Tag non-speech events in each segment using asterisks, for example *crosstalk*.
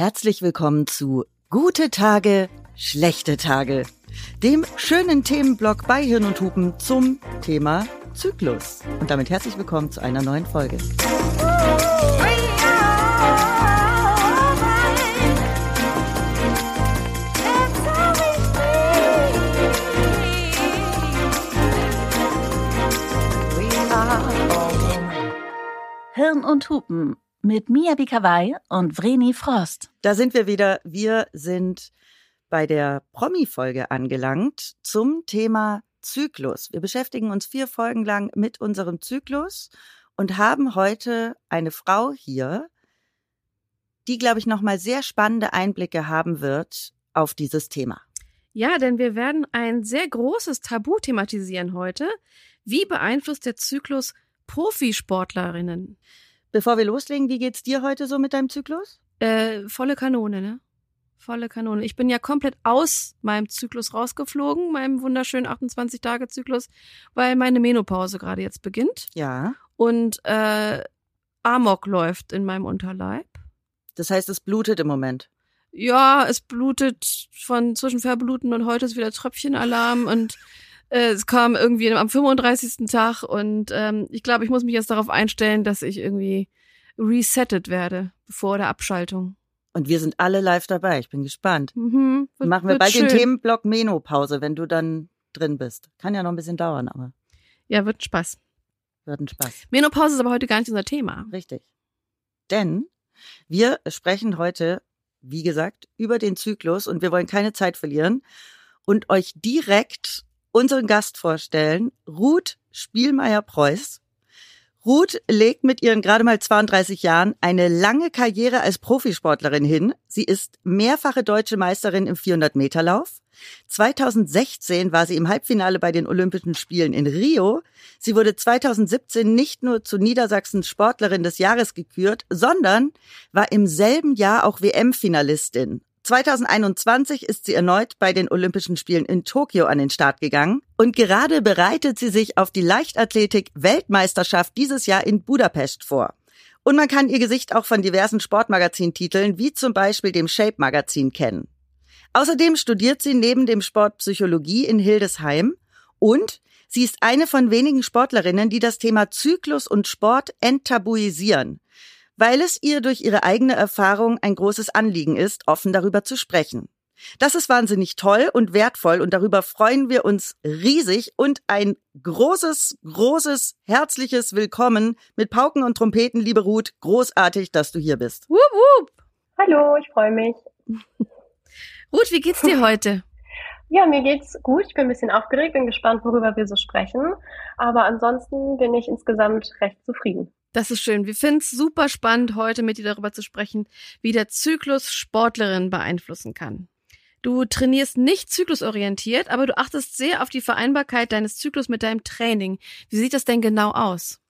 Herzlich willkommen zu Gute Tage, schlechte Tage, dem schönen Themenblock bei Hirn und Hupen zum Thema Zyklus. Und damit herzlich willkommen zu einer neuen Folge. Hirn und Hupen mit Mia Bikawai und Vreni Frost. Da sind wir wieder. Wir sind bei der Promi-Folge angelangt zum Thema Zyklus. Wir beschäftigen uns vier Folgen lang mit unserem Zyklus und haben heute eine Frau hier, die, glaube ich, nochmal sehr spannende Einblicke haben wird auf dieses Thema. Ja, denn wir werden ein sehr großes Tabu thematisieren heute. Wie beeinflusst der Zyklus Profisportlerinnen? Bevor wir loslegen, wie geht's dir heute so mit deinem Zyklus? Äh, volle Kanone, ne? Volle Kanone. Ich bin ja komplett aus meinem Zyklus rausgeflogen, meinem wunderschönen 28-Tage-Zyklus, weil meine Menopause gerade jetzt beginnt. Ja. Und äh, Amok läuft in meinem Unterleib. Das heißt, es blutet im Moment. Ja, es blutet von zwischen Verbluten und heute ist wieder Tröpfchenalarm und es kam irgendwie am 35. Tag und ähm, ich glaube, ich muss mich jetzt darauf einstellen, dass ich irgendwie resettet werde vor der Abschaltung. Und wir sind alle live dabei. Ich bin gespannt. Mhm, wird, Machen wir bald schön. den Themenblock Menopause, wenn du dann drin bist. Kann ja noch ein bisschen dauern, aber. Ja, wird Spaß. Wird ein Spaß. Menopause ist aber heute gar nicht unser Thema. Richtig. Denn wir sprechen heute, wie gesagt, über den Zyklus und wir wollen keine Zeit verlieren und euch direkt unseren Gast vorstellen, Ruth Spielmeier-Preuß. Ruth legt mit ihren gerade mal 32 Jahren eine lange Karriere als Profisportlerin hin. Sie ist mehrfache deutsche Meisterin im 400-Meter-Lauf. 2016 war sie im Halbfinale bei den Olympischen Spielen in Rio. Sie wurde 2017 nicht nur zu Niedersachsens Sportlerin des Jahres gekürt, sondern war im selben Jahr auch WM-Finalistin. 2021 ist sie erneut bei den Olympischen Spielen in Tokio an den Start gegangen und gerade bereitet sie sich auf die Leichtathletik-Weltmeisterschaft dieses Jahr in Budapest vor. Und man kann ihr Gesicht auch von diversen Sportmagazintiteln wie zum Beispiel dem Shape Magazin kennen. Außerdem studiert sie neben dem Sport Psychologie in Hildesheim und sie ist eine von wenigen Sportlerinnen, die das Thema Zyklus und Sport enttabuisieren weil es ihr durch ihre eigene Erfahrung ein großes Anliegen ist, offen darüber zu sprechen. Das ist wahnsinnig toll und wertvoll und darüber freuen wir uns riesig und ein großes, großes, herzliches Willkommen mit Pauken und Trompeten, liebe Ruth. Großartig, dass du hier bist. Wup, wup. Hallo, ich freue mich. *laughs* Ruth, wie geht's dir heute? Ja, mir geht's gut. Ich bin ein bisschen aufgeregt, bin gespannt, worüber wir so sprechen. Aber ansonsten bin ich insgesamt recht zufrieden. Das ist schön. Wir finden es super spannend, heute mit dir darüber zu sprechen, wie der Zyklus Sportlerinnen beeinflussen kann. Du trainierst nicht zyklusorientiert, aber du achtest sehr auf die Vereinbarkeit deines Zyklus mit deinem Training. Wie sieht das denn genau aus?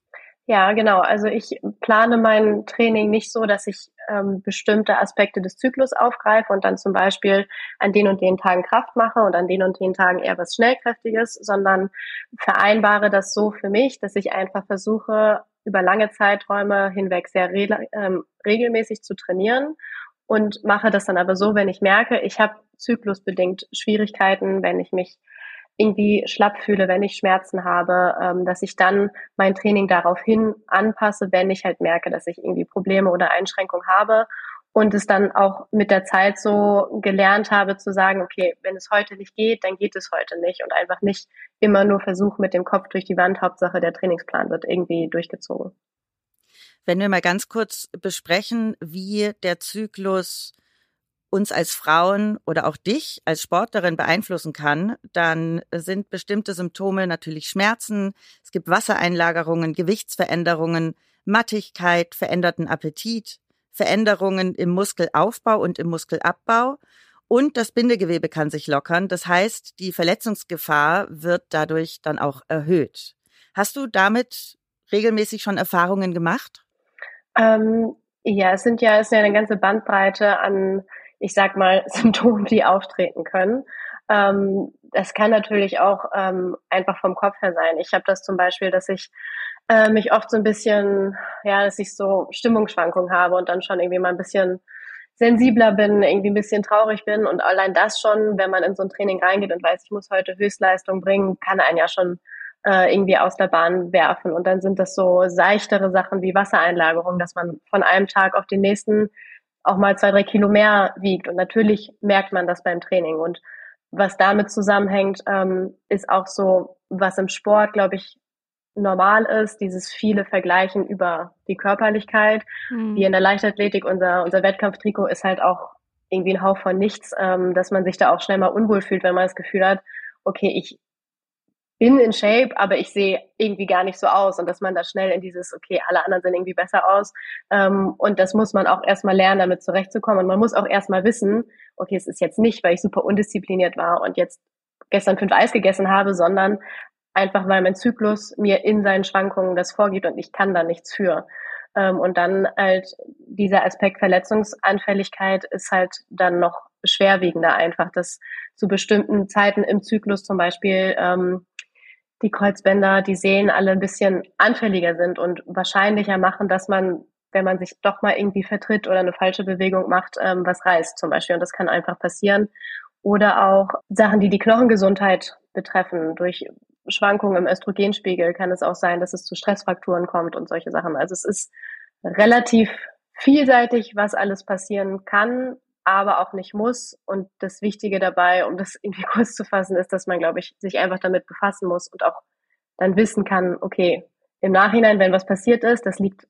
Ja, genau. Also ich plane mein Training nicht so, dass ich ähm, bestimmte Aspekte des Zyklus aufgreife und dann zum Beispiel an den und den Tagen Kraft mache und an den und den Tagen eher was Schnellkräftiges, sondern vereinbare das so für mich, dass ich einfach versuche, über lange Zeiträume hinweg sehr re ähm, regelmäßig zu trainieren und mache das dann aber so, wenn ich merke, ich habe zyklusbedingt Schwierigkeiten, wenn ich mich irgendwie schlapp fühle, wenn ich Schmerzen habe, ähm, dass ich dann mein Training daraufhin anpasse, wenn ich halt merke, dass ich irgendwie Probleme oder Einschränkungen habe und es dann auch mit der Zeit so gelernt habe zu sagen, okay, wenn es heute nicht geht, dann geht es heute nicht und einfach nicht immer nur versuchen mit dem Kopf durch die Wand, Hauptsache der Trainingsplan wird irgendwie durchgezogen. Wenn wir mal ganz kurz besprechen, wie der Zyklus uns als Frauen oder auch dich als Sportlerin beeinflussen kann, dann sind bestimmte Symptome natürlich Schmerzen, es gibt Wassereinlagerungen, Gewichtsveränderungen, Mattigkeit, veränderten Appetit, Veränderungen im Muskelaufbau und im Muskelabbau und das Bindegewebe kann sich lockern. Das heißt, die Verletzungsgefahr wird dadurch dann auch erhöht. Hast du damit regelmäßig schon Erfahrungen gemacht? Ähm, ja, es sind ja, es ist ja eine ganze Bandbreite an, ich sag mal, *laughs* Symptomen, die auftreten können. Ähm, das kann natürlich auch ähm, einfach vom Kopf her sein. Ich habe das zum Beispiel, dass ich äh, mich oft so ein bisschen, ja, dass ich so Stimmungsschwankungen habe und dann schon irgendwie mal ein bisschen sensibler bin, irgendwie ein bisschen traurig bin und allein das schon, wenn man in so ein Training reingeht und weiß, ich muss heute Höchstleistung bringen, kann einen ja schon äh, irgendwie aus der Bahn werfen. Und dann sind das so seichtere Sachen wie Wassereinlagerung, dass man von einem Tag auf den nächsten auch mal zwei, drei Kilo mehr wiegt. Und natürlich merkt man das beim Training. Und was damit zusammenhängt, ähm, ist auch so, was im Sport, glaube ich, normal ist, dieses viele Vergleichen über die Körperlichkeit. Mhm. Wie in der Leichtathletik, unser, unser Wettkampftrikot ist halt auch irgendwie ein Hauch von nichts, ähm, dass man sich da auch schnell mal unwohl fühlt, wenn man das Gefühl hat, okay, ich bin in Shape, aber ich sehe irgendwie gar nicht so aus und dass man da schnell in dieses, okay, alle anderen sehen irgendwie besser aus. Ähm, und das muss man auch erstmal lernen, damit zurechtzukommen. Und man muss auch erstmal wissen, okay, es ist jetzt nicht, weil ich super undiszipliniert war und jetzt gestern fünf Eis gegessen habe, sondern einfach, weil mein Zyklus mir in seinen Schwankungen das vorgibt und ich kann da nichts für. Ähm, und dann halt dieser Aspekt Verletzungsanfälligkeit ist halt dann noch schwerwiegender einfach, dass zu bestimmten Zeiten im Zyklus zum Beispiel ähm, die Kreuzbänder, die Sehnen alle ein bisschen anfälliger sind und wahrscheinlicher machen, dass man, wenn man sich doch mal irgendwie vertritt oder eine falsche Bewegung macht, ähm, was reißt zum Beispiel. Und das kann einfach passieren. Oder auch Sachen, die die Knochengesundheit betreffen. Durch Schwankungen im Östrogenspiegel kann es auch sein, dass es zu Stressfrakturen kommt und solche Sachen. Also es ist relativ vielseitig, was alles passieren kann aber auch nicht muss. Und das Wichtige dabei, um das *laughs* irgendwie kurz zu fassen, ist, dass man, glaube ich, sich einfach damit befassen muss und auch dann wissen kann, okay, im Nachhinein, wenn was passiert ist, das liegt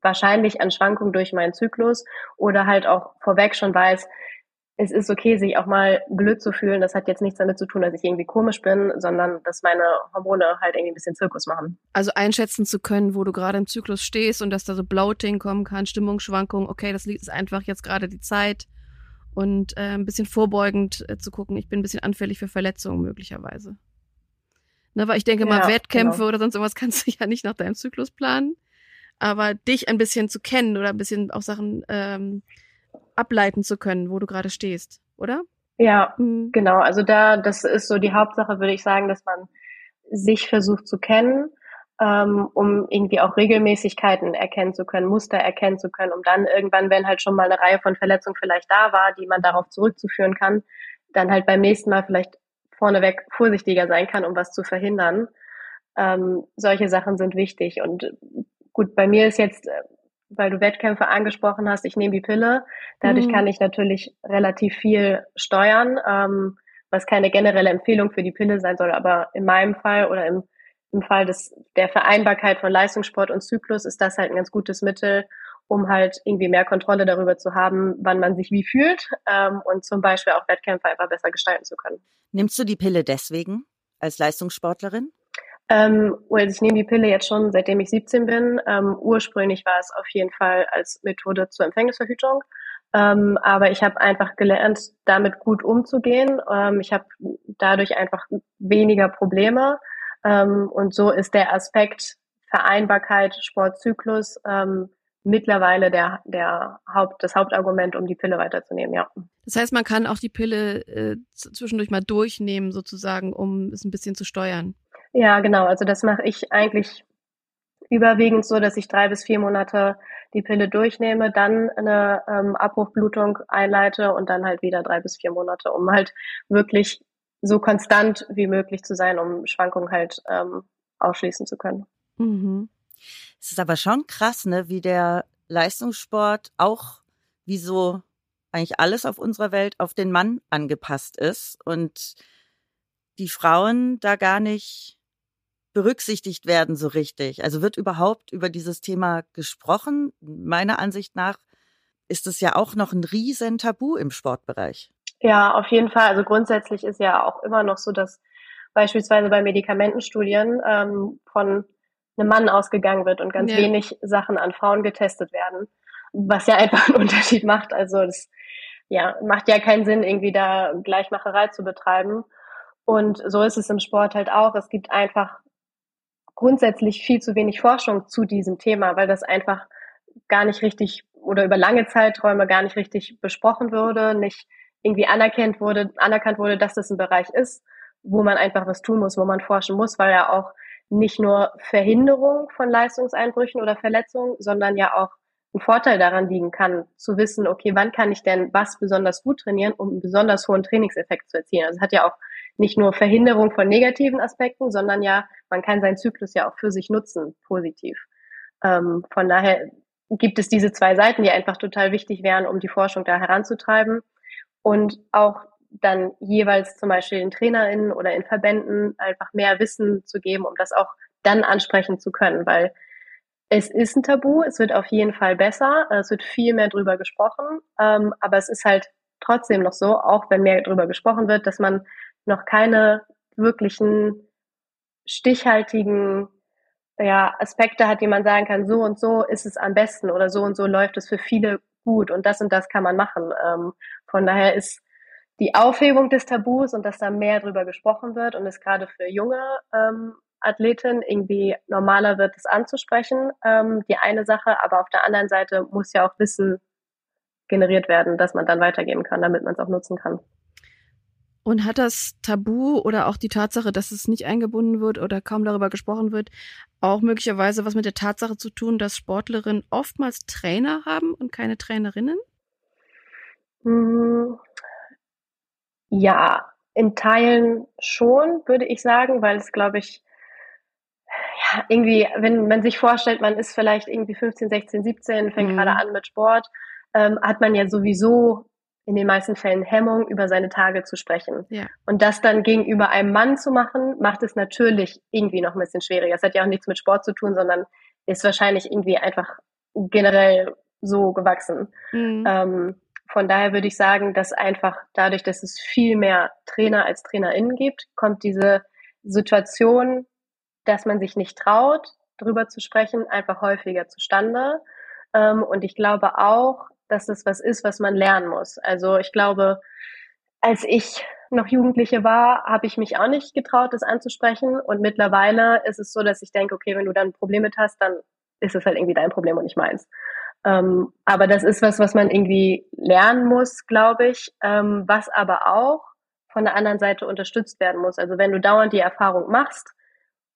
wahrscheinlich an Schwankungen durch meinen Zyklus oder halt auch vorweg schon weiß, es ist okay, sich auch mal blöd zu fühlen. Das hat jetzt nichts damit zu tun, dass ich irgendwie komisch bin, sondern dass meine Hormone halt irgendwie ein bisschen Zirkus machen. Also einschätzen zu können, wo du gerade im Zyklus stehst und dass da so Bloating kommen kann, Stimmungsschwankungen. Okay, das liegt ist einfach jetzt gerade die Zeit und äh, ein bisschen vorbeugend äh, zu gucken, ich bin ein bisschen anfällig für Verletzungen möglicherweise. Ne, weil ich denke ja, mal, Wettkämpfe genau. oder sonst irgendwas *laughs* kannst du ja nicht nach deinem Zyklus planen. Aber dich ein bisschen zu kennen oder ein bisschen auch Sachen ähm, ableiten zu können, wo du gerade stehst, oder? Ja, mhm. genau. Also da, das ist so die Hauptsache, würde ich sagen, dass man sich versucht zu kennen ähm, um irgendwie auch Regelmäßigkeiten erkennen zu können, Muster erkennen zu können, um dann irgendwann, wenn halt schon mal eine Reihe von Verletzungen vielleicht da war, die man darauf zurückzuführen kann, dann halt beim nächsten Mal vielleicht vorneweg vorsichtiger sein kann, um was zu verhindern. Ähm, solche Sachen sind wichtig. Und gut, bei mir ist jetzt, äh, weil du Wettkämpfe angesprochen hast, ich nehme die Pille. Dadurch mhm. kann ich natürlich relativ viel steuern, ähm, was keine generelle Empfehlung für die Pille sein soll. Aber in meinem Fall oder im im Fall des, der Vereinbarkeit von Leistungssport und Zyklus ist das halt ein ganz gutes Mittel, um halt irgendwie mehr Kontrolle darüber zu haben, wann man sich wie fühlt ähm, und zum Beispiel auch Wettkämpfe einfach besser gestalten zu können. Nimmst du die Pille deswegen als Leistungssportlerin? Ähm, also ich nehme die Pille jetzt schon seitdem ich 17 bin. Ähm, ursprünglich war es auf jeden Fall als Methode zur Empfängnisverhütung. Ähm, aber ich habe einfach gelernt, damit gut umzugehen. Ähm, ich habe dadurch einfach weniger Probleme. Ähm, und so ist der Aspekt Vereinbarkeit, Sportzyklus ähm, mittlerweile der, der Haupt, das Hauptargument, um die Pille weiterzunehmen, ja. Das heißt, man kann auch die Pille äh, zwischendurch mal durchnehmen, sozusagen, um es ein bisschen zu steuern. Ja, genau. Also das mache ich eigentlich überwiegend so, dass ich drei bis vier Monate die Pille durchnehme, dann eine ähm, Abbruchblutung einleite und dann halt wieder drei bis vier Monate, um halt wirklich so konstant wie möglich zu sein, um Schwankungen halt ähm, ausschließen zu können. Mhm. Es ist aber schon krass, ne, wie der Leistungssport auch wie so eigentlich alles auf unserer Welt auf den Mann angepasst ist und die Frauen da gar nicht berücksichtigt werden so richtig. Also wird überhaupt über dieses Thema gesprochen? Meiner Ansicht nach ist es ja auch noch ein riesen Tabu im Sportbereich. Ja, auf jeden Fall. Also grundsätzlich ist ja auch immer noch so, dass beispielsweise bei Medikamentenstudien ähm, von einem Mann ausgegangen wird und ganz ja. wenig Sachen an Frauen getestet werden, was ja einfach einen *laughs* Unterschied macht. Also das ja, macht ja keinen Sinn, irgendwie da Gleichmacherei zu betreiben. Und so ist es im Sport halt auch. Es gibt einfach grundsätzlich viel zu wenig Forschung zu diesem Thema, weil das einfach gar nicht richtig oder über lange Zeiträume gar nicht richtig besprochen würde, nicht irgendwie anerkannt wurde, anerkannt wurde, dass das ein Bereich ist, wo man einfach was tun muss, wo man forschen muss, weil ja auch nicht nur Verhinderung von Leistungseinbrüchen oder Verletzungen, sondern ja auch ein Vorteil daran liegen kann, zu wissen, okay, wann kann ich denn was besonders gut trainieren, um einen besonders hohen Trainingseffekt zu erzielen. Also es hat ja auch nicht nur Verhinderung von negativen Aspekten, sondern ja, man kann seinen Zyklus ja auch für sich nutzen, positiv. Ähm, von daher gibt es diese zwei Seiten, die einfach total wichtig wären, um die Forschung da heranzutreiben und auch dann jeweils zum Beispiel den TrainerInnen oder in Verbänden einfach mehr Wissen zu geben, um das auch dann ansprechen zu können, weil es ist ein Tabu, es wird auf jeden Fall besser, es wird viel mehr drüber gesprochen, ähm, aber es ist halt trotzdem noch so, auch wenn mehr drüber gesprochen wird, dass man noch keine wirklichen stichhaltigen ja, Aspekte hat, die man sagen kann, so und so ist es am besten oder so und so läuft es für viele gut und das und das kann man machen. Ähm, von daher ist die Aufhebung des Tabus und dass da mehr drüber gesprochen wird und es gerade für junge ähm, Athletinnen irgendwie normaler wird, es anzusprechen, ähm, die eine Sache, aber auf der anderen Seite muss ja auch Wissen generiert werden, dass man dann weitergeben kann, damit man es auch nutzen kann. Und hat das Tabu oder auch die Tatsache, dass es nicht eingebunden wird oder kaum darüber gesprochen wird, auch möglicherweise was mit der Tatsache zu tun, dass Sportlerinnen oftmals Trainer haben und keine Trainerinnen? Hm, ja, in Teilen schon, würde ich sagen, weil es, glaube ich, ja, irgendwie, wenn man sich vorstellt, man ist vielleicht irgendwie 15, 16, 17, fängt mhm. gerade an mit Sport, ähm, hat man ja sowieso in den meisten Fällen Hemmung, über seine Tage zu sprechen. Ja. Und das dann gegenüber einem Mann zu machen, macht es natürlich irgendwie noch ein bisschen schwieriger. Es hat ja auch nichts mit Sport zu tun, sondern ist wahrscheinlich irgendwie einfach generell so gewachsen. Mhm. Ähm, von daher würde ich sagen, dass einfach dadurch, dass es viel mehr Trainer als TrainerInnen gibt, kommt diese Situation, dass man sich nicht traut, drüber zu sprechen, einfach häufiger zustande. Ähm, und ich glaube auch, dass das was ist, was man lernen muss. Also ich glaube, als ich noch Jugendliche war, habe ich mich auch nicht getraut, das anzusprechen. Und mittlerweile ist es so, dass ich denke, okay, wenn du dann ein Problem mit hast, dann ist es halt irgendwie dein Problem und nicht meins. Ähm, aber das ist was, was man irgendwie lernen muss, glaube ich, ähm, was aber auch von der anderen Seite unterstützt werden muss. Also wenn du dauernd die Erfahrung machst,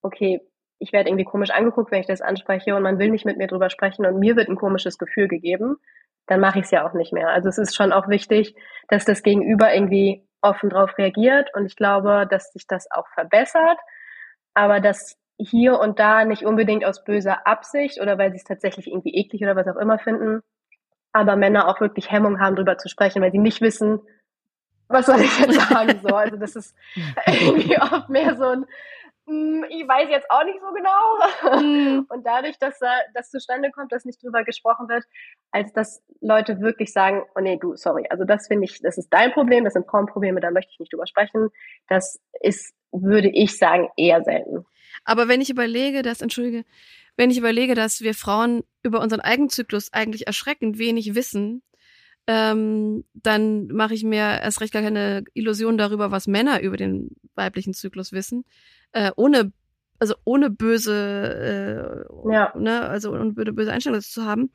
okay, ich werde irgendwie komisch angeguckt, wenn ich das anspreche und man will nicht mit mir drüber sprechen und mir wird ein komisches Gefühl gegeben, dann mache ich es ja auch nicht mehr. Also es ist schon auch wichtig, dass das Gegenüber irgendwie offen drauf reagiert und ich glaube, dass sich das auch verbessert, aber dass hier und da nicht unbedingt aus böser Absicht oder weil sie es tatsächlich irgendwie eklig oder was auch immer finden, aber Männer auch wirklich Hemmung haben, drüber zu sprechen, weil sie nicht wissen, was soll ich jetzt sagen so. Also das ist *laughs* irgendwie oft mehr so ein ich weiß jetzt auch nicht so genau. Mhm. *laughs* Und dadurch, dass das zustande kommt, dass nicht drüber gesprochen wird, als dass Leute wirklich sagen, oh nee, du, sorry, also das finde ich, das ist dein Problem, das sind Frauenprobleme, da möchte ich nicht drüber sprechen. Das ist, würde ich sagen, eher selten. Aber wenn ich überlege, dass, entschuldige, wenn ich überlege, dass wir Frauen über unseren Eigenzyklus eigentlich erschreckend wenig wissen, ähm, dann mache ich mir erst recht gar keine Illusion darüber, was Männer über den weiblichen Zyklus wissen äh, ohne also ohne böse, äh, ja. ne, also ohne böse Einstellung zu haben.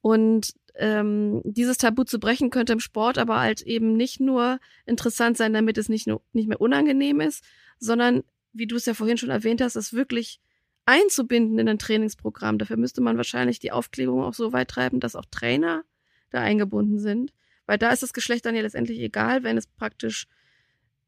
Und ähm, dieses Tabu zu brechen könnte im Sport aber halt eben nicht nur interessant sein, damit es nicht nur nicht mehr unangenehm ist, sondern wie du es ja vorhin schon erwähnt hast, es wirklich einzubinden in ein Trainingsprogramm. Dafür müsste man wahrscheinlich die Aufklärung auch so weit treiben, dass auch Trainer da eingebunden sind, weil da ist das Geschlecht dann ja letztendlich egal, wenn es praktisch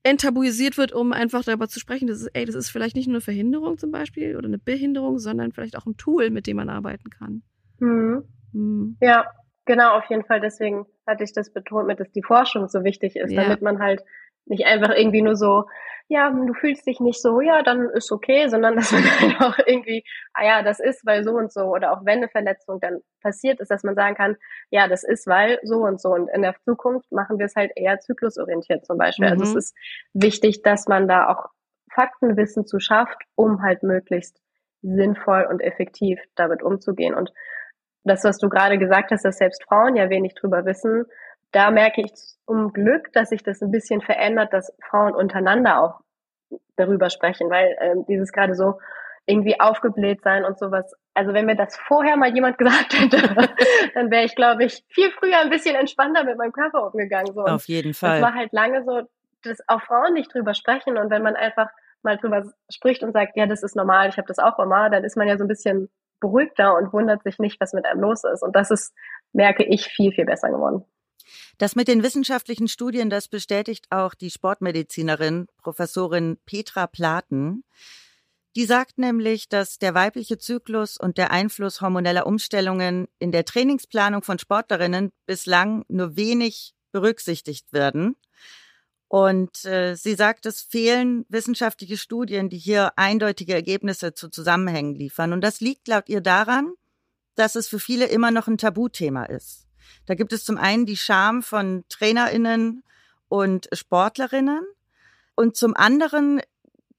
enttabuisiert wird, um einfach darüber zu sprechen, dass es, ey, das ist vielleicht nicht nur eine Verhinderung zum Beispiel oder eine Behinderung, sondern vielleicht auch ein Tool, mit dem man arbeiten kann. Mhm. Mhm. Ja, genau, auf jeden Fall. Deswegen hatte ich das betont, mit, dass die Forschung so wichtig ist, ja. damit man halt nicht einfach irgendwie nur so, ja, du fühlst dich nicht so, ja, dann ist okay, sondern *laughs* dass man halt auch irgendwie, ah ja, das ist, weil so und so, oder auch wenn eine Verletzung dann passiert ist, dass man sagen kann, ja, das ist, weil so und so. Und in der Zukunft machen wir es halt eher zyklusorientiert zum Beispiel. Mhm. Also es mhm. ist wichtig, dass man da auch Faktenwissen zu schafft, um halt möglichst sinnvoll und effektiv damit umzugehen. Und das, was du gerade gesagt hast, dass selbst Frauen ja wenig drüber wissen, da merke ich um Glück, dass sich das ein bisschen verändert, dass Frauen untereinander auch darüber sprechen, weil äh, dieses gerade so irgendwie aufgebläht sein und sowas. Also wenn mir das vorher mal jemand *laughs* gesagt hätte, dann wäre ich, glaube ich, viel früher ein bisschen entspannter mit meinem Körper umgegangen. So. Auf jeden Fall. Es war halt lange so, dass auch Frauen nicht drüber sprechen und wenn man einfach mal drüber spricht und sagt, ja, das ist normal, ich habe das auch immer, dann ist man ja so ein bisschen beruhigter und wundert sich nicht, was mit einem los ist. Und das ist, merke ich, viel, viel besser geworden. Das mit den wissenschaftlichen Studien, das bestätigt auch die Sportmedizinerin Professorin Petra Platen. Die sagt nämlich, dass der weibliche Zyklus und der Einfluss hormoneller Umstellungen in der Trainingsplanung von Sportlerinnen bislang nur wenig berücksichtigt werden. Und äh, sie sagt, es fehlen wissenschaftliche Studien, die hier eindeutige Ergebnisse zu Zusammenhängen liefern. Und das liegt laut ihr daran, dass es für viele immer noch ein Tabuthema ist. Da gibt es zum einen die Scham von Trainerinnen und Sportlerinnen und zum anderen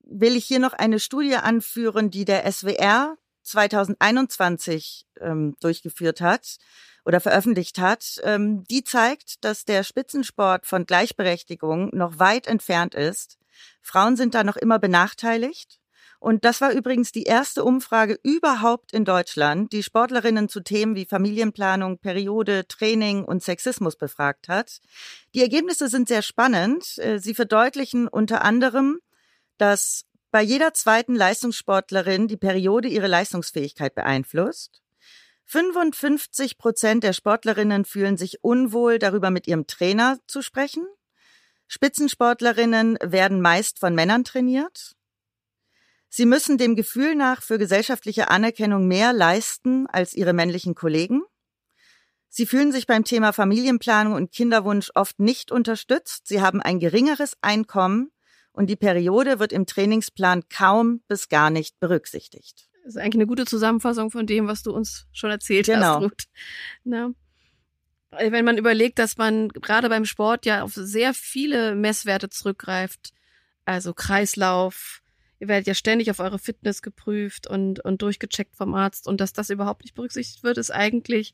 will ich hier noch eine Studie anführen, die der SWR 2021 ähm, durchgeführt hat oder veröffentlicht hat. Ähm, die zeigt, dass der Spitzensport von Gleichberechtigung noch weit entfernt ist. Frauen sind da noch immer benachteiligt. Und das war übrigens die erste Umfrage überhaupt in Deutschland, die Sportlerinnen zu Themen wie Familienplanung, Periode, Training und Sexismus befragt hat. Die Ergebnisse sind sehr spannend. Äh, sie verdeutlichen unter anderem, dass bei jeder zweiten Leistungssportlerin die Periode ihre Leistungsfähigkeit beeinflusst. 55 Prozent der Sportlerinnen fühlen sich unwohl, darüber mit ihrem Trainer zu sprechen. Spitzensportlerinnen werden meist von Männern trainiert. Sie müssen dem Gefühl nach für gesellschaftliche Anerkennung mehr leisten als ihre männlichen Kollegen. Sie fühlen sich beim Thema Familienplanung und Kinderwunsch oft nicht unterstützt. Sie haben ein geringeres Einkommen und die Periode wird im Trainingsplan kaum bis gar nicht berücksichtigt. Das ist eigentlich eine gute Zusammenfassung von dem, was du uns schon erzählt genau. hast, Ruth. Na? Wenn man überlegt, dass man gerade beim Sport ja auf sehr viele Messwerte zurückgreift, also Kreislauf, ihr werdet ja ständig auf eure Fitness geprüft und, und durchgecheckt vom Arzt und dass das überhaupt nicht berücksichtigt wird, ist eigentlich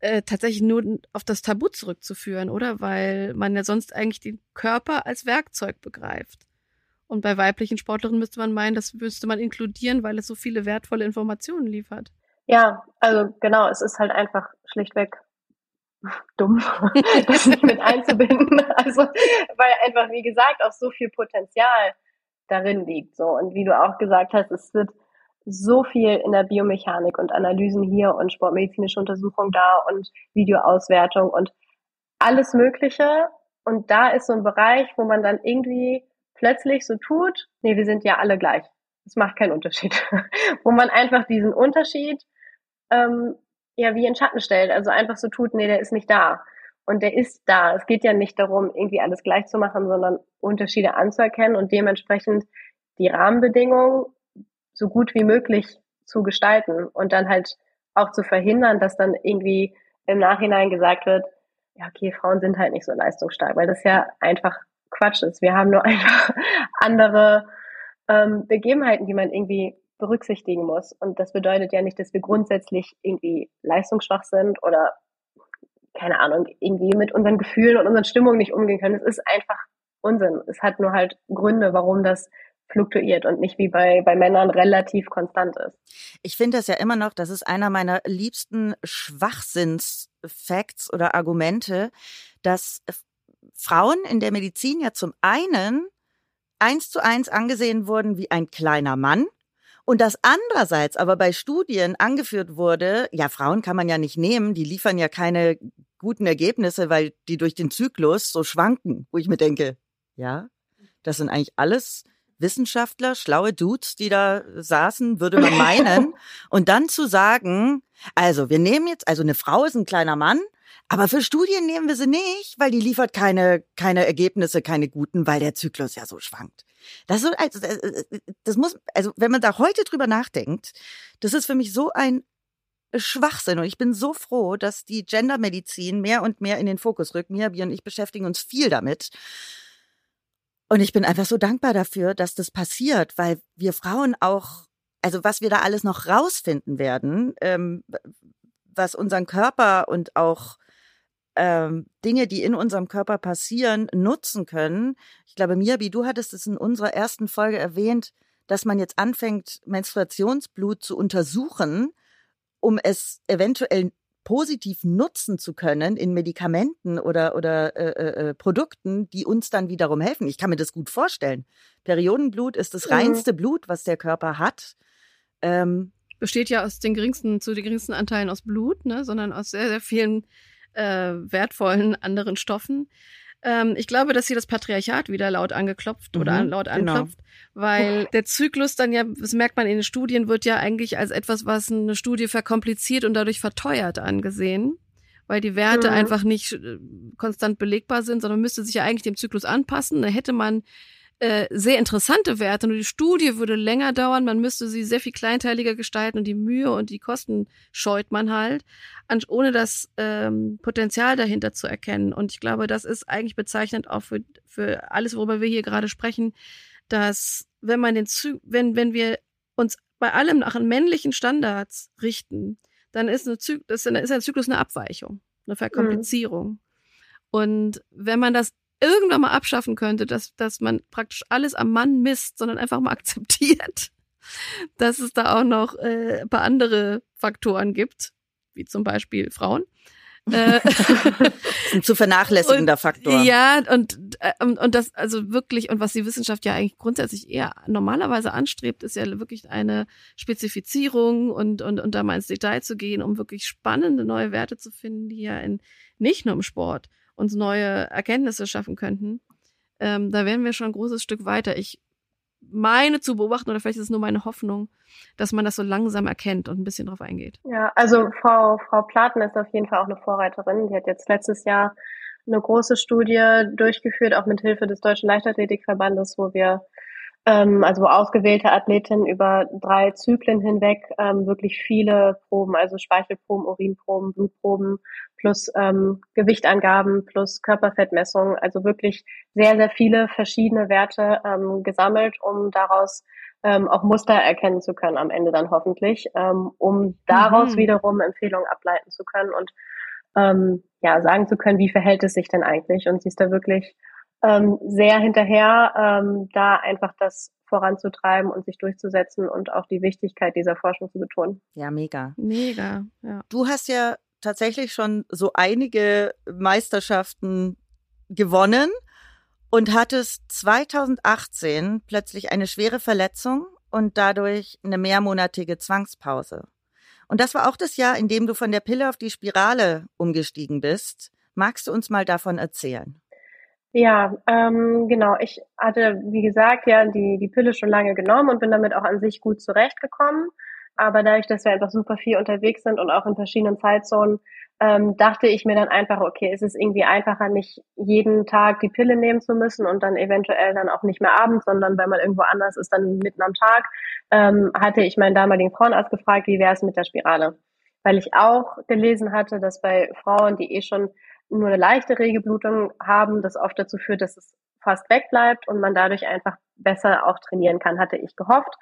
äh, tatsächlich nur auf das Tabu zurückzuführen, oder? Weil man ja sonst eigentlich den Körper als Werkzeug begreift. Und bei weiblichen Sportlerinnen müsste man meinen, das müsste man inkludieren, weil es so viele wertvolle Informationen liefert. Ja, also genau, es ist halt einfach schlichtweg *laughs* dumm, *laughs* das nicht mit einzubinden. Also, weil einfach, wie gesagt, auch so viel Potenzial darin liegt. So. Und wie du auch gesagt hast, es wird so viel in der Biomechanik und Analysen hier und sportmedizinische Untersuchung da und Videoauswertung und alles Mögliche. Und da ist so ein Bereich, wo man dann irgendwie plötzlich so tut, nee, wir sind ja alle gleich. Das macht keinen Unterschied. *laughs* wo man einfach diesen Unterschied ähm, ja wie in Schatten stellt. Also einfach so tut, nee, der ist nicht da. Und der ist da. Es geht ja nicht darum, irgendwie alles gleich zu machen, sondern Unterschiede anzuerkennen und dementsprechend die Rahmenbedingungen so gut wie möglich zu gestalten und dann halt auch zu verhindern, dass dann irgendwie im Nachhinein gesagt wird, ja, okay, Frauen sind halt nicht so leistungsstark, weil das ja einfach Quatsch ist. Wir haben nur *laughs* einfach andere ähm, Begebenheiten, die man irgendwie berücksichtigen muss. Und das bedeutet ja nicht, dass wir grundsätzlich irgendwie leistungsschwach sind oder keine Ahnung, irgendwie mit unseren Gefühlen und unseren Stimmungen nicht umgehen können. Es ist einfach Unsinn. Es hat nur halt Gründe, warum das fluktuiert und nicht wie bei, bei Männern relativ konstant ist. Ich finde das ja immer noch, das ist einer meiner liebsten Schwachsinns-Facts oder Argumente, dass Frauen in der Medizin ja zum einen eins zu eins angesehen wurden wie ein kleiner Mann und das andererseits aber bei Studien angeführt wurde, ja, Frauen kann man ja nicht nehmen, die liefern ja keine guten Ergebnisse, weil die durch den Zyklus so schwanken, wo ich mir denke, ja, das sind eigentlich alles Wissenschaftler, schlaue Dudes, die da saßen, würde man meinen. *laughs* Und dann zu sagen, also wir nehmen jetzt, also eine Frau ist ein kleiner Mann, aber für Studien nehmen wir sie nicht, weil die liefert keine, keine Ergebnisse, keine guten, weil der Zyklus ja so schwankt. Das, ist, also, das muss, also wenn man da heute drüber nachdenkt, das ist für mich so ein Schwachsinn. Und ich bin so froh, dass die Gendermedizin mehr und mehr in den Fokus rückt. Mia, und ich beschäftigen uns viel damit. Und ich bin einfach so dankbar dafür, dass das passiert, weil wir Frauen auch, also was wir da alles noch rausfinden werden, ähm, was unseren Körper und auch ähm, Dinge, die in unserem Körper passieren, nutzen können. Ich glaube, Miabi, du hattest es in unserer ersten Folge erwähnt, dass man jetzt anfängt, Menstruationsblut zu untersuchen, um es eventuell positiv nutzen zu können in Medikamenten oder, oder äh, äh, äh, Produkten, die uns dann wiederum helfen. Ich kann mir das gut vorstellen. Periodenblut ist das reinste Blut, was der Körper hat. Ähm, besteht ja aus den geringsten, zu den geringsten Anteilen aus Blut, ne, sondern aus sehr, sehr vielen äh, wertvollen anderen Stoffen. Ähm, ich glaube, dass hier das Patriarchat wieder laut angeklopft mhm, oder laut genau. anklopft, genau. weil der Zyklus dann ja, das merkt man in den Studien, wird ja eigentlich als etwas, was eine Studie verkompliziert und dadurch verteuert angesehen weil die Werte mhm. einfach nicht äh, konstant belegbar sind, sondern müsste sich ja eigentlich dem Zyklus anpassen. Da hätte man äh, sehr interessante Werte. Nur die Studie würde länger dauern, man müsste sie sehr viel kleinteiliger gestalten und die Mühe und die Kosten scheut man halt, ohne das ähm, Potenzial dahinter zu erkennen. Und ich glaube, das ist eigentlich bezeichnend auch für, für alles, worüber wir hier gerade sprechen, dass wenn man den Zy wenn, wenn wir uns bei allem nach männlichen Standards richten, dann ist, eine Zy das ist ein Zyklus eine Abweichung, eine Verkomplizierung. Mhm. Und wenn man das irgendwann mal abschaffen könnte, dass, dass man praktisch alles am Mann misst, sondern einfach mal *laughs* akzeptiert, dass es da auch noch äh, ein paar andere Faktoren gibt, wie zum Beispiel Frauen. *laughs* Äh, ein zu vernachlässigender und, Faktor. Ja, und, äh, und, und das, also wirklich, und was die Wissenschaft ja eigentlich grundsätzlich eher normalerweise anstrebt, ist ja wirklich eine Spezifizierung und, und, und da mal ins Detail zu gehen, um wirklich spannende neue Werte zu finden, die ja in, nicht nur im Sport, uns neue Erkenntnisse schaffen könnten, ähm, da wären wir schon ein großes Stück weiter. Ich meine zu beobachten, oder vielleicht ist es nur meine Hoffnung, dass man das so langsam erkennt und ein bisschen drauf eingeht. Ja, also Frau, Frau Platen ist auf jeden Fall auch eine Vorreiterin. Die hat jetzt letztes Jahr eine große Studie durchgeführt, auch mit Hilfe des Deutschen Leichtathletikverbandes, wo wir ähm, also ausgewählte Athletinnen über drei Zyklen hinweg ähm, wirklich viele Proben, also Speichelproben, Urinproben, Blutproben plus ähm, Gewichtangaben plus Körperfettmessungen, also wirklich sehr, sehr viele verschiedene Werte ähm, gesammelt, um daraus ähm, auch Muster erkennen zu können am Ende dann hoffentlich, ähm, um daraus mhm. wiederum Empfehlungen ableiten zu können und ähm, ja sagen zu können, wie verhält es sich denn eigentlich? Und sie ist da wirklich ähm, sehr hinterher, ähm, da einfach das voranzutreiben und sich durchzusetzen und auch die Wichtigkeit dieser Forschung zu betonen. Ja, mega. Mega, ja. Du hast ja tatsächlich schon so einige Meisterschaften gewonnen und hattest 2018 plötzlich eine schwere Verletzung und dadurch eine mehrmonatige Zwangspause. Und das war auch das Jahr, in dem du von der Pille auf die Spirale umgestiegen bist. Magst du uns mal davon erzählen? Ja, ähm, genau. Ich hatte, wie gesagt, ja die, die Pille schon lange genommen und bin damit auch an sich gut zurechtgekommen. Aber dadurch, dass wir einfach super viel unterwegs sind und auch in verschiedenen Zeitzonen, ähm, dachte ich mir dann einfach, okay, es ist irgendwie einfacher, nicht jeden Tag die Pille nehmen zu müssen und dann eventuell dann auch nicht mehr abends, sondern wenn man irgendwo anders ist, dann mitten am Tag, ähm, hatte ich meinen damaligen Frauenarzt gefragt, wie wäre es mit der Spirale? Weil ich auch gelesen hatte, dass bei Frauen, die eh schon nur eine leichte Regelblutung haben, das oft dazu führt, dass es fast wegbleibt und man dadurch einfach besser auch trainieren kann, hatte ich gehofft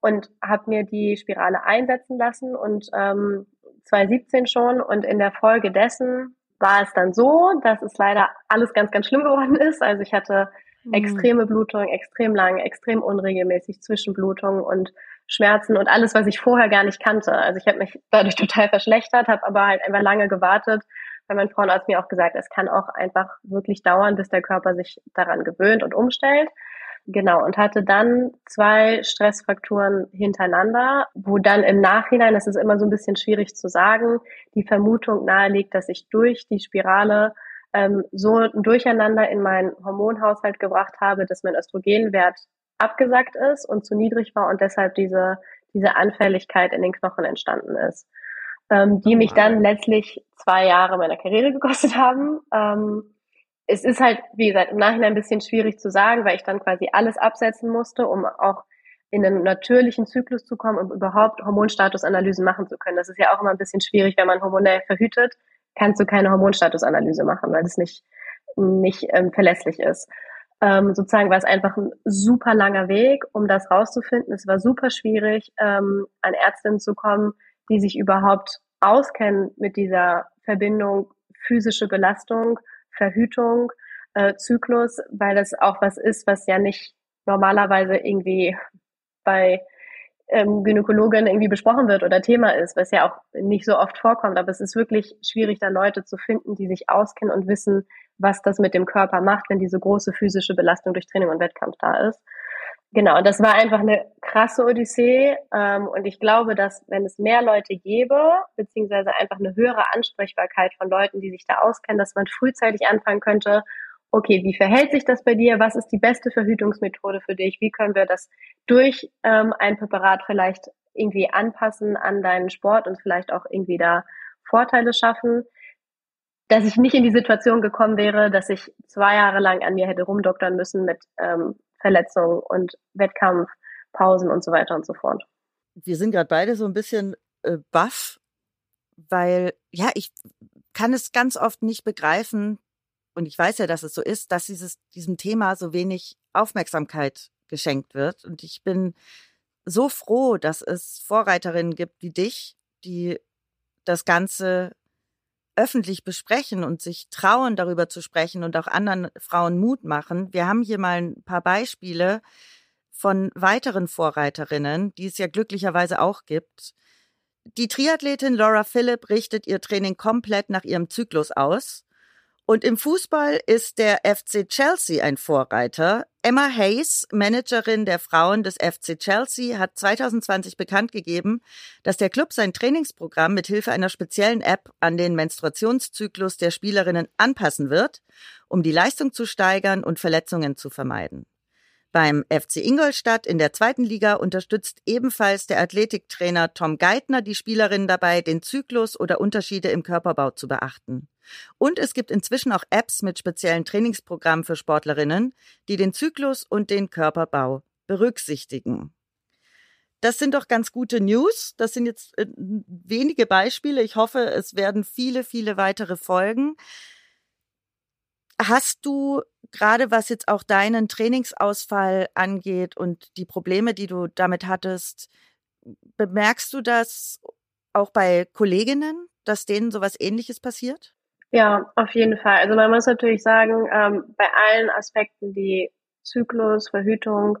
und habe mir die Spirale einsetzen lassen und ähm, 2017 schon und in der Folge dessen war es dann so, dass es leider alles ganz, ganz schlimm geworden *laughs* ist. Also ich hatte mhm. extreme Blutung, extrem lang, extrem unregelmäßig Zwischenblutung und Schmerzen und alles, was ich vorher gar nicht kannte. Also ich habe mich dadurch *laughs* total verschlechtert, habe aber halt einfach lange gewartet, weil mein Frauenarzt mir auch gesagt, es kann auch einfach wirklich dauern, bis der Körper sich daran gewöhnt und umstellt. Genau, und hatte dann zwei Stressfrakturen hintereinander, wo dann im Nachhinein, das ist immer so ein bisschen schwierig zu sagen, die Vermutung naheliegt, dass ich durch die Spirale ähm, so ein Durcheinander in meinen Hormonhaushalt gebracht habe, dass mein Östrogenwert abgesackt ist und zu niedrig war und deshalb diese, diese Anfälligkeit in den Knochen entstanden ist ähm, die mich dann letztlich zwei Jahre meiner Karriere *laughs* gekostet haben. Ähm, es ist halt, wie gesagt, im Nachhinein ein bisschen schwierig zu sagen, weil ich dann quasi alles absetzen musste, um auch in einen natürlichen Zyklus zu kommen, um überhaupt Hormonstatusanalysen machen zu können. Das ist ja auch immer ein bisschen schwierig, wenn man hormonell verhütet, kannst du keine Hormonstatusanalyse machen, weil das nicht, nicht ähm, verlässlich ist. Ähm, sozusagen war es einfach ein super langer Weg, um das rauszufinden. Es war super schwierig, ähm, an Ärztinnen zu kommen, die sich überhaupt auskennen mit dieser Verbindung physische Belastung, Verhütung, äh, Zyklus, weil das auch was ist, was ja nicht normalerweise irgendwie bei ähm, Gynäkologin irgendwie besprochen wird oder Thema ist, was ja auch nicht so oft vorkommt. Aber es ist wirklich schwierig, da Leute zu finden, die sich auskennen und wissen, was das mit dem Körper macht, wenn diese große physische Belastung durch Training und Wettkampf da ist. Genau, das war einfach eine krasse Odyssee. Ähm, und ich glaube, dass wenn es mehr Leute gäbe, beziehungsweise einfach eine höhere Ansprechbarkeit von Leuten, die sich da auskennen, dass man frühzeitig anfangen könnte, okay, wie verhält sich das bei dir? Was ist die beste Verhütungsmethode für dich? Wie können wir das durch ähm, ein Präparat vielleicht irgendwie anpassen an deinen Sport und vielleicht auch irgendwie da Vorteile schaffen? Dass ich nicht in die Situation gekommen wäre, dass ich zwei Jahre lang an mir hätte rumdoktern müssen mit ähm, Verletzungen und Wettkampfpausen und so weiter und so fort. Wir sind gerade beide so ein bisschen äh, baff, weil ja, ich kann es ganz oft nicht begreifen, und ich weiß ja, dass es so ist, dass dieses, diesem Thema so wenig Aufmerksamkeit geschenkt wird. Und ich bin so froh, dass es Vorreiterinnen gibt wie dich, die das Ganze öffentlich besprechen und sich trauen, darüber zu sprechen und auch anderen Frauen Mut machen. Wir haben hier mal ein paar Beispiele von weiteren Vorreiterinnen, die es ja glücklicherweise auch gibt. Die Triathletin Laura Philipp richtet ihr Training komplett nach ihrem Zyklus aus. Und im Fußball ist der FC Chelsea ein Vorreiter. Emma Hayes, Managerin der Frauen des FC Chelsea, hat 2020 bekannt gegeben, dass der Club sein Trainingsprogramm mit Hilfe einer speziellen App an den Menstruationszyklus der Spielerinnen anpassen wird, um die Leistung zu steigern und Verletzungen zu vermeiden. Beim FC Ingolstadt in der zweiten Liga unterstützt ebenfalls der Athletiktrainer Tom Geithner die Spielerinnen dabei, den Zyklus oder Unterschiede im Körperbau zu beachten. Und es gibt inzwischen auch Apps mit speziellen Trainingsprogrammen für Sportlerinnen, die den Zyklus und den Körperbau berücksichtigen. Das sind doch ganz gute News. Das sind jetzt äh, wenige Beispiele. Ich hoffe, es werden viele, viele weitere folgen. Hast du gerade was jetzt auch deinen Trainingsausfall angeht und die Probleme, die du damit hattest, bemerkst du das auch bei Kolleginnen, dass denen sowas ähnliches passiert? Ja, auf jeden Fall. Also man muss natürlich sagen, ähm, bei allen Aspekten, die Zyklus, Verhütung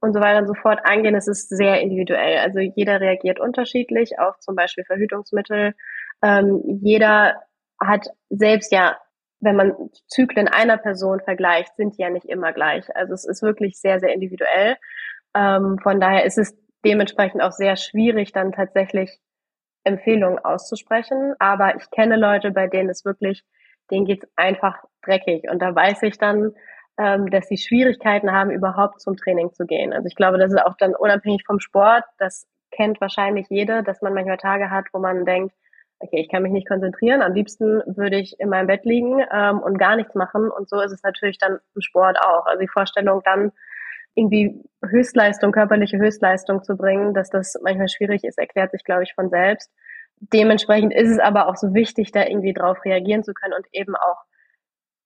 und so weiter und so fort angehen, ist es sehr individuell. Also jeder reagiert unterschiedlich auf zum Beispiel Verhütungsmittel. Ähm, jeder hat selbst ja wenn man Zyklen einer Person vergleicht, sind die ja nicht immer gleich. Also es ist wirklich sehr, sehr individuell. Ähm, von daher ist es dementsprechend auch sehr schwierig, dann tatsächlich Empfehlungen auszusprechen. Aber ich kenne Leute, bei denen es wirklich, denen geht's einfach dreckig. Und da weiß ich dann, ähm, dass sie Schwierigkeiten haben, überhaupt zum Training zu gehen. Also ich glaube, das ist auch dann unabhängig vom Sport. Das kennt wahrscheinlich jeder, dass man manchmal Tage hat, wo man denkt, okay, ich kann mich nicht konzentrieren. Am liebsten würde ich in meinem Bett liegen ähm, und gar nichts machen. Und so ist es natürlich dann im Sport auch. Also die Vorstellung dann irgendwie Höchstleistung, körperliche Höchstleistung zu bringen, dass das manchmal schwierig ist, erklärt sich, glaube ich, von selbst. Dementsprechend ist es aber auch so wichtig, da irgendwie drauf reagieren zu können und eben auch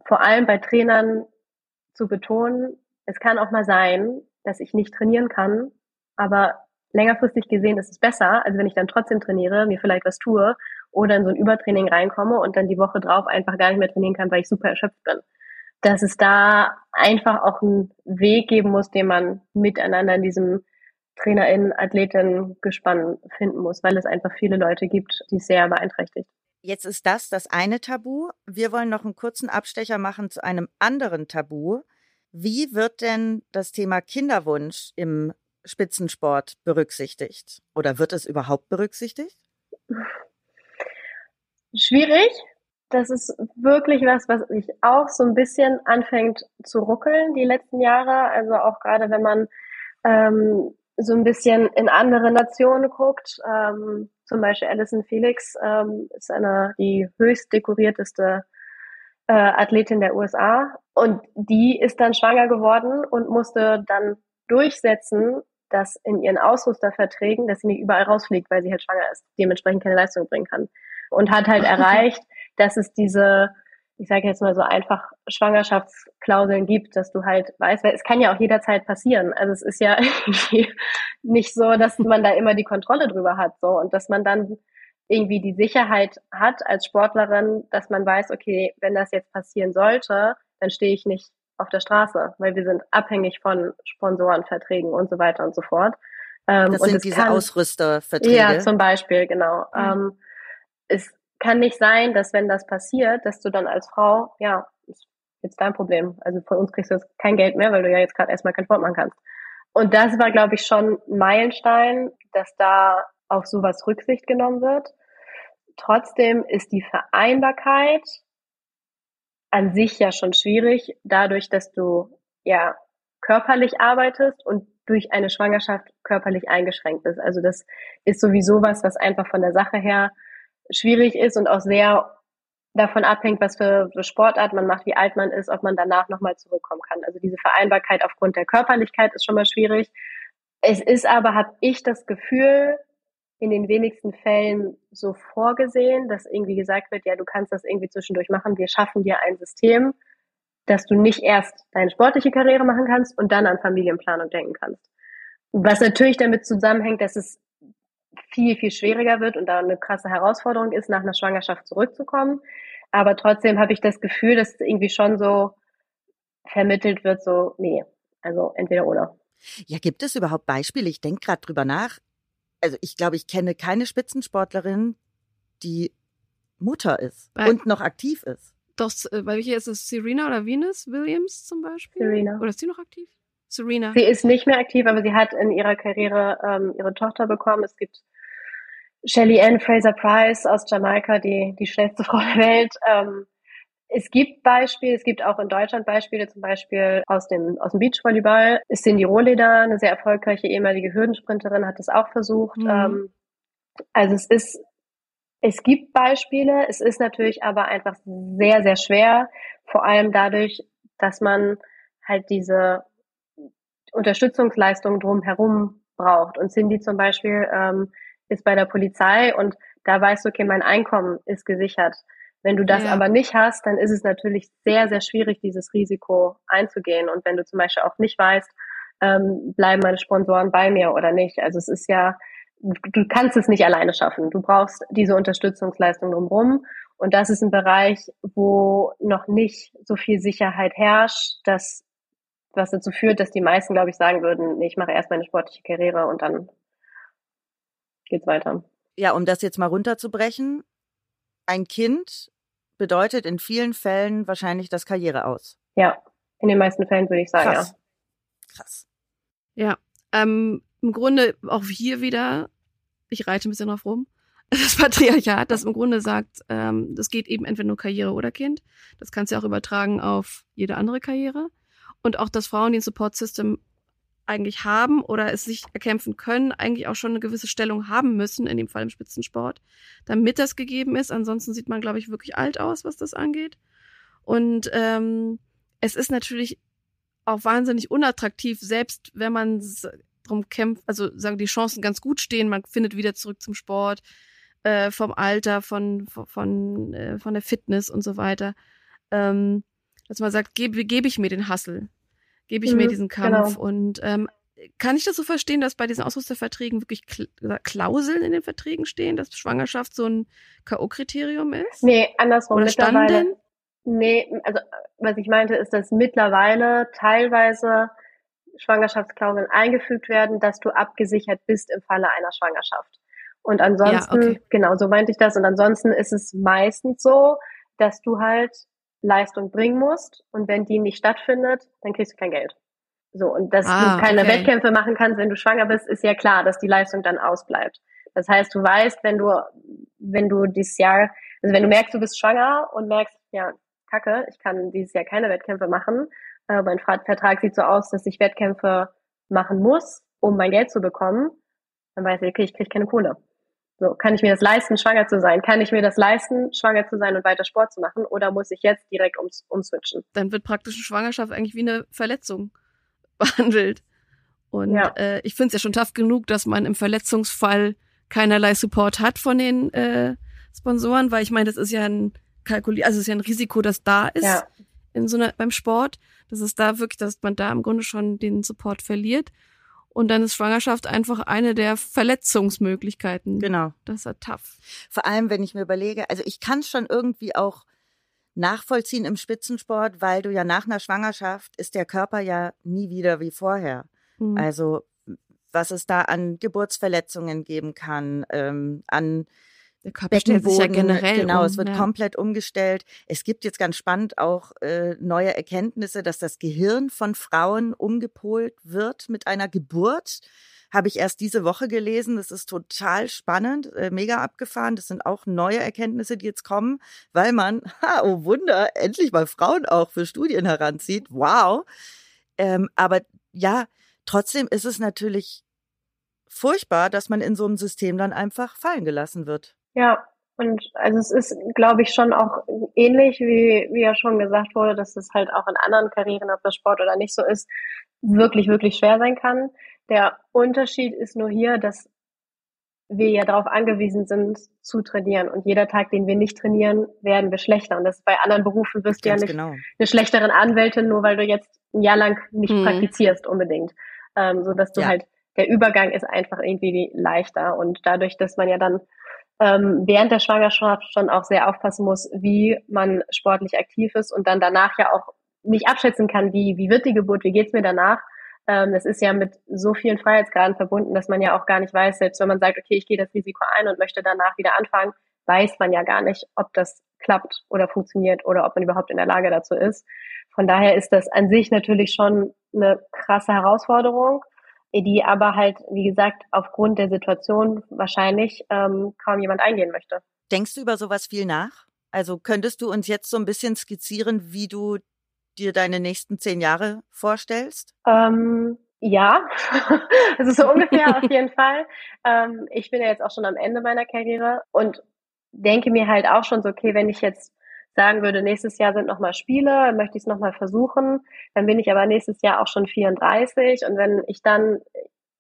vor allem bei Trainern zu betonen, es kann auch mal sein, dass ich nicht trainieren kann, aber längerfristig gesehen ist es besser, als wenn ich dann trotzdem trainiere, mir vielleicht was tue oder in so ein Übertraining reinkomme und dann die Woche drauf einfach gar nicht mehr trainieren kann, weil ich super erschöpft bin. Dass es da einfach auch einen Weg geben muss, den man miteinander in diesem TrainerInnen, AthletInnen Gespann finden muss, weil es einfach viele Leute gibt, die es sehr beeinträchtigt. Jetzt ist das das eine Tabu. Wir wollen noch einen kurzen Abstecher machen zu einem anderen Tabu. Wie wird denn das Thema Kinderwunsch im Spitzensport berücksichtigt? Oder wird es überhaupt berücksichtigt? *laughs* Schwierig. Das ist wirklich was, was sich auch so ein bisschen anfängt zu ruckeln die letzten Jahre. Also auch gerade wenn man ähm, so ein bisschen in andere Nationen guckt. Ähm, zum Beispiel Alison Felix ähm, ist eine die höchst dekorierteste äh, Athletin der USA und die ist dann schwanger geworden und musste dann durchsetzen, dass in ihren Ausrüsterverträgen, dass sie nicht überall rausfliegt, weil sie halt schwanger ist, dementsprechend keine Leistung bringen kann. Und hat halt *laughs* erreicht, dass es diese, ich sage jetzt mal so einfach Schwangerschaftsklauseln gibt, dass du halt weißt, weil es kann ja auch jederzeit passieren. Also es ist ja *laughs* nicht so, dass man da immer die Kontrolle drüber hat, so und dass man dann irgendwie die Sicherheit hat als Sportlerin, dass man weiß, okay, wenn das jetzt passieren sollte, dann stehe ich nicht auf der Straße, weil wir sind abhängig von Sponsorenverträgen und so weiter und so fort. Ähm, das sind diese kann, Ausrüsterverträge. Ja, zum Beispiel, genau. Mhm. Es kann nicht sein, dass wenn das passiert, dass du dann als Frau, ja, ist jetzt dein Problem. Also von uns kriegst du jetzt kein Geld mehr, weil du ja jetzt gerade erstmal keinen Sport machen kannst. Und das war, glaube ich, schon ein Meilenstein, dass da auf sowas Rücksicht genommen wird. Trotzdem ist die Vereinbarkeit an sich ja schon schwierig, dadurch, dass du ja körperlich arbeitest und durch eine Schwangerschaft körperlich eingeschränkt bist. Also das ist sowieso was, was einfach von der Sache her schwierig ist und auch sehr davon abhängt, was für Sportart man macht, wie alt man ist, ob man danach nochmal zurückkommen kann. Also diese Vereinbarkeit aufgrund der Körperlichkeit ist schon mal schwierig. Es ist aber, habe ich das Gefühl, in den wenigsten Fällen so vorgesehen, dass irgendwie gesagt wird, ja, du kannst das irgendwie zwischendurch machen, wir schaffen dir ein System, dass du nicht erst deine sportliche Karriere machen kannst und dann an Familienplanung denken kannst. Was natürlich damit zusammenhängt, dass es viel, viel schwieriger wird und da eine krasse Herausforderung ist, nach einer Schwangerschaft zurückzukommen. Aber trotzdem habe ich das Gefühl, dass irgendwie schon so vermittelt wird, so, nee, also entweder oder. Ja, gibt es überhaupt Beispiele? Ich denke gerade drüber nach. Also ich glaube, ich kenne keine Spitzensportlerin, die Mutter ist Bei und noch aktiv ist. Doch, äh, bei welcher ist es Serena oder Venus Williams zum Beispiel? Serena. Oder ist sie noch aktiv? Serena. Sie ist nicht mehr aktiv, aber sie hat in ihrer Karriere ähm, ihre Tochter bekommen. Es gibt Shelly Ann Fraser Price aus Jamaika, die, die schnellste *laughs* Frau der Welt. Ähm, es gibt Beispiele, es gibt auch in Deutschland Beispiele, zum Beispiel aus dem, aus dem Beachvolleyball. Ist Cindy Rohleder, eine sehr erfolgreiche ehemalige Hürdensprinterin, hat das auch versucht. Mhm. Ähm, also es ist, es gibt Beispiele, es ist natürlich aber einfach sehr, sehr schwer, vor allem dadurch, dass man halt diese Unterstützungsleistungen drumherum braucht. Und Cindy zum Beispiel ähm, ist bei der Polizei und da weißt du, okay, mein Einkommen ist gesichert. Wenn du das ja. aber nicht hast, dann ist es natürlich sehr, sehr schwierig, dieses Risiko einzugehen. Und wenn du zum Beispiel auch nicht weißt, ähm, bleiben meine Sponsoren bei mir oder nicht. Also es ist ja, du kannst es nicht alleine schaffen. Du brauchst diese Unterstützungsleistung drumherum. Und das ist ein Bereich, wo noch nicht so viel Sicherheit herrscht, dass was dazu führt, dass die meisten, glaube ich, sagen würden, nee, ich mache erst meine sportliche Karriere und dann geht's weiter. Ja, um das jetzt mal runterzubrechen, ein Kind bedeutet in vielen Fällen wahrscheinlich das Karriere aus. Ja, in den meisten Fällen würde ich sagen, Krass. ja. Krass. Ja, ähm, im Grunde auch hier wieder, ich reite ein bisschen drauf rum, *laughs* das Patriarchat, das im Grunde sagt, ähm, das geht eben entweder nur Karriere oder Kind. Das kannst du auch übertragen auf jede andere Karriere. Und auch, dass Frauen, die ein Support System eigentlich haben oder es sich erkämpfen können, eigentlich auch schon eine gewisse Stellung haben müssen, in dem Fall im Spitzensport, damit das gegeben ist. Ansonsten sieht man, glaube ich, wirklich alt aus, was das angeht. Und ähm, es ist natürlich auch wahnsinnig unattraktiv, selbst wenn man drum kämpft, also sagen die Chancen ganz gut stehen, man findet wieder zurück zum Sport, äh, vom Alter, von, von, äh, von der Fitness und so weiter. Ähm, dass man sagt, gebe, gebe ich mir den Hassel gebe ich mhm, mir diesen Kampf. Genau. Und ähm, kann ich das so verstehen, dass bei diesen Ausrüsterverträgen wirklich Klauseln in den Verträgen stehen, dass Schwangerschaft so ein K.O.-Kriterium ist? Nee, andersrum. Oder standen? Nee, also was ich meinte, ist, dass mittlerweile teilweise Schwangerschaftsklauseln eingefügt werden, dass du abgesichert bist im Falle einer Schwangerschaft. Und ansonsten, ja, okay. genau, so meinte ich das. Und ansonsten ist es meistens so, dass du halt Leistung bringen musst und wenn die nicht stattfindet, dann kriegst du kein Geld. So, und dass ah, du keine okay. Wettkämpfe machen kannst, wenn du schwanger bist, ist ja klar, dass die Leistung dann ausbleibt. Das heißt, du weißt, wenn du, wenn du dieses Jahr, also wenn du merkst, du bist schwanger und merkst, ja, kacke, ich kann dieses Jahr keine Wettkämpfe machen, äh, mein Vertrag sieht so aus, dass ich Wettkämpfe machen muss, um mein Geld zu bekommen, dann weiß ich, okay, ich krieg keine Kohle. So, kann ich mir das leisten, schwanger zu sein? Kann ich mir das leisten, schwanger zu sein und weiter Sport zu machen? Oder muss ich jetzt direkt ums, umswitchen? Dann wird praktisch eine Schwangerschaft eigentlich wie eine Verletzung *laughs* behandelt. Und ja. äh, ich finde es ja schon tough genug, dass man im Verletzungsfall keinerlei Support hat von den äh, Sponsoren, weil ich meine, das ist ja ein Kalkuli also es ist ja ein Risiko, das da ist ja. in so einer beim Sport. Das ist da wirklich, dass man da im Grunde schon den Support verliert. Und dann ist Schwangerschaft einfach eine der Verletzungsmöglichkeiten. Genau. Das ist ja tough. Vor allem, wenn ich mir überlege, also ich kann schon irgendwie auch nachvollziehen im Spitzensport, weil du ja nach einer Schwangerschaft ist der Körper ja nie wieder wie vorher. Mhm. Also was es da an Geburtsverletzungen geben kann, ähm, an Der Körper stellt sich ja generell genau, um, es wird ja. komplett umgestellt. Es gibt jetzt ganz spannend auch äh, neue Erkenntnisse, dass das Gehirn von Frauen umgepolt wird mit einer Geburt. Habe ich erst diese Woche gelesen. Das ist total spannend, äh, mega abgefahren. Das sind auch neue Erkenntnisse, die jetzt kommen, weil man, *laughs* ha, oh Wunder, endlich mal Frauen auch für Studien heranzieht. Wow. Ähm, aber ja, trotzdem ist es natürlich furchtbar, dass man in so einem System dann einfach fallen gelassen wird. Ja, und also es ist, glaube ich, schon auch ähnlich, wie, wie ja schon gesagt wurde, dass es halt auch in anderen Karrieren, ob das Sport oder nicht so ist, wirklich, wirklich schwer sein kann. Der Unterschied ist nur hier, dass wir ja darauf angewiesen sind, zu trainieren. Und jeder Tag, den wir nicht trainieren, werden wir schlechter. Und das bei anderen Berufen wirst du ja nicht genau. eine schlechteren Anwältin, nur weil du jetzt ein Jahr lang nicht Mhm. praktizierst unbedingt. Ähm, so dass du Ja. halt, der Übergang ist einfach irgendwie leichter. Und dadurch, dass man ja dann ähm, während der Schwangerschaft schon auch sehr aufpassen muss, wie man sportlich aktiv ist und dann danach ja auch nicht abschätzen kann, wie, wie wird die Geburt, wie geht's mir danach. Ähm, das ist ja mit so vielen Freiheitsgraden verbunden, dass man ja auch gar nicht weiß, selbst wenn man sagt, okay, ich gehe das Risiko ein und möchte danach wieder anfangen, weiß man ja gar nicht, ob das klappt oder funktioniert oder ob man überhaupt in der Lage dazu ist. Von daher ist das an sich natürlich schon eine krasse Herausforderung, die aber halt, wie gesagt, aufgrund der Situation wahrscheinlich ähm, kaum jemand eingehen möchte. Denkst du über sowas viel nach? Also könntest du uns jetzt so ein bisschen skizzieren, wie du dir deine nächsten zehn Jahre vorstellst? Ähm, ja, *laughs* also so ungefähr auf *laughs* jeden Fall. Ähm, ich bin ja jetzt auch schon am Ende meiner Karriere und denke mir halt auch schon so, okay, wenn ich jetzt sagen würde, nächstes Jahr sind nochmal Spiele, möchte ich es nochmal versuchen, dann bin ich aber nächstes Jahr auch schon 34 und wenn ich dann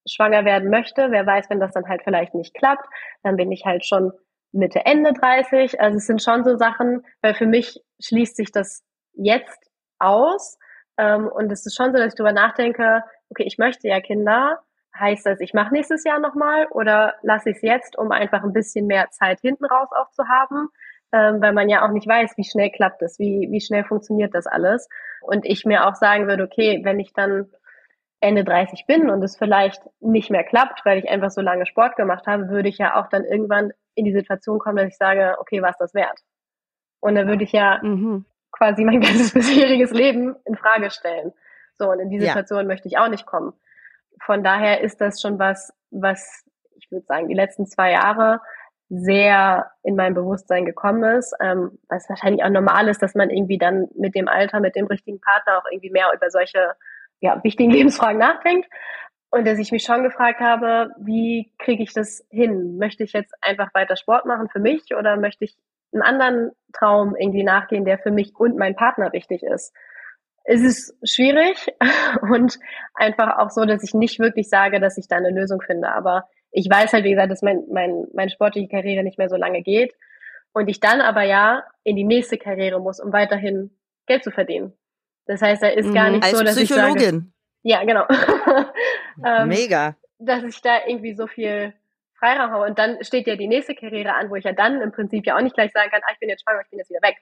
schwanger werden möchte, wer weiß, wenn das dann halt vielleicht nicht klappt, dann bin ich halt schon Mitte, Ende 30. Also es sind schon so Sachen, weil für mich schließt sich das jetzt aus. Ähm, und es ist schon so, dass ich darüber nachdenke, okay, ich möchte ja Kinder. Heißt das, ich mache nächstes Jahr nochmal oder lasse ich es jetzt, um einfach ein bisschen mehr Zeit hinten raus auch zu haben? Ähm, weil man ja auch nicht weiß, wie schnell klappt das, wie, wie schnell funktioniert das alles. Und ich mir auch sagen würde, okay, wenn ich dann Ende 30 bin und es vielleicht nicht mehr klappt, weil ich einfach so lange Sport gemacht habe, würde ich ja auch dann irgendwann in die Situation kommen, dass ich sage, okay, was das wert? Und dann würde ich ja Mhm. quasi mein *laughs* ganzes bisheriges Leben in Frage stellen. So, und in die Ja. Situation möchte ich auch nicht kommen. Von daher ist das schon was, was ich würde sagen, die letzten zwei Jahre sehr in mein Bewusstsein gekommen ist, ähm, was wahrscheinlich auch normal ist, dass man irgendwie dann mit dem Alter, mit dem richtigen Partner auch irgendwie mehr über solche ja, wichtigen *laughs* Lebensfragen nachdenkt. Und dass ich mich schon gefragt habe, wie kriege ich das hin? Möchte ich jetzt einfach weiter Sport machen für mich oder möchte ich einen anderen Traum irgendwie nachgehen, der für mich und mein Partner wichtig ist? Es ist schwierig *laughs* und einfach auch so, dass ich nicht wirklich sage, dass ich da eine Lösung finde. Aber ich weiß halt, wie gesagt, dass mein, mein, meine sportliche Karriere nicht mehr so lange geht. Und ich dann aber ja in die nächste Karriere muss, um weiterhin Geld zu verdienen. Das heißt, da ist gar Mhm. nicht Als so, dass ich sage, Psychologin. ja, genau. *laughs* ähm, Mega. dass ich da irgendwie so viel Freiraum habe. Und dann steht ja die nächste Karriere an, wo ich ja dann im Prinzip ja auch nicht gleich sagen kann, ah, ich bin jetzt schwanger, ich bin jetzt wieder weg.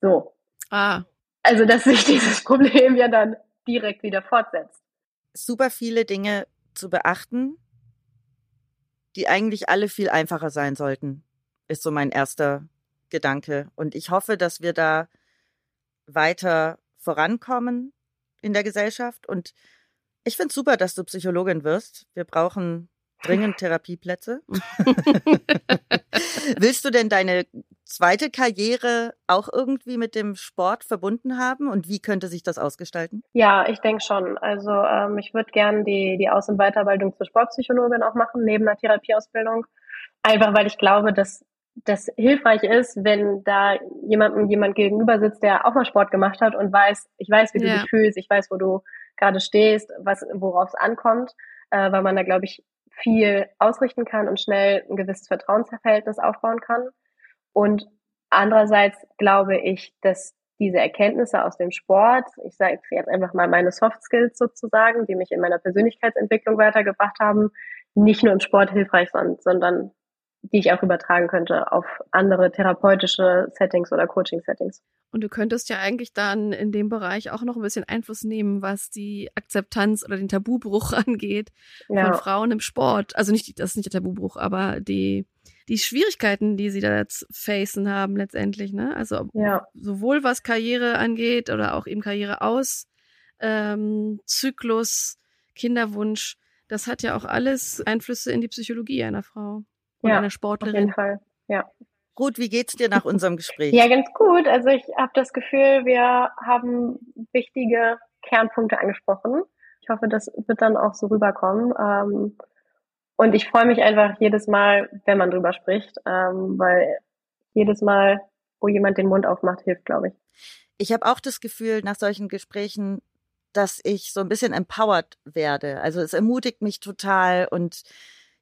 So. Ah, Also, dass sich *laughs* dieses Problem ja dann direkt wieder fortsetzt. Super viele Dinge zu beachten, die eigentlich alle viel einfacher sein sollten, ist so mein erster Gedanke. Und ich hoffe, dass wir da weiter vorankommen in der Gesellschaft. Und ich finde super, dass du Psychologin wirst. Wir brauchen dringend *laughs* Therapieplätze. *laughs* Willst du denn deine zweite Karriere auch irgendwie mit dem Sport verbunden haben? Und wie könnte sich das ausgestalten? Ja, ich denke schon. Also ähm, ich würde gerne die, die Aus- und Weiterbildung zur Sportpsychologin auch machen, neben der Therapieausbildung. Einfach weil ich glaube, dass das hilfreich ist, wenn da jemandem jemand gegenüber sitzt, der auch mal Sport gemacht hat und weiß, ich weiß, wie du Ja. dich fühlst, ich weiß, wo du gerade stehst, was, worauf es ankommt, äh, weil man da, glaube ich, viel ausrichten kann und schnell ein gewisses Vertrauensverhältnis aufbauen kann. Und andererseits glaube ich, dass diese Erkenntnisse aus dem Sport, ich sage jetzt einfach mal meine Soft Skills sozusagen, die mich in meiner Persönlichkeitsentwicklung weitergebracht haben, nicht nur im Sport hilfreich sind, sondern die ich auch übertragen könnte auf andere therapeutische Settings oder Coaching-Settings. Und du könntest ja eigentlich dann in dem Bereich auch noch ein bisschen Einfluss nehmen, was die Akzeptanz oder den Tabubruch *laughs* angeht von Ja, Frauen im Sport. Also nicht, das ist nicht der Tabubruch, aber die, die Schwierigkeiten, die sie da zu facen haben letztendlich, ne? Also Ja. sowohl was Karriere angeht oder auch eben Karriere aus, ähm, Zyklus, Kinderwunsch, das hat ja auch alles Einflüsse in die Psychologie einer Frau und Ja, einer Auf Sportlerin. jeden Fall. Ja. Ruth, wie geht's dir nach unserem Gespräch? Ja, ganz gut. Also ich habe das Gefühl, wir haben wichtige Kernpunkte angesprochen. Ich hoffe, das wird dann auch so rüberkommen. Ähm, und ich freue mich einfach jedes Mal, wenn man drüber spricht, ähm, weil jedes Mal, wo jemand den Mund aufmacht, hilft, glaube ich. Ich habe auch das Gefühl nach solchen Gesprächen, dass ich so ein bisschen empowered werde. Also es ermutigt mich total und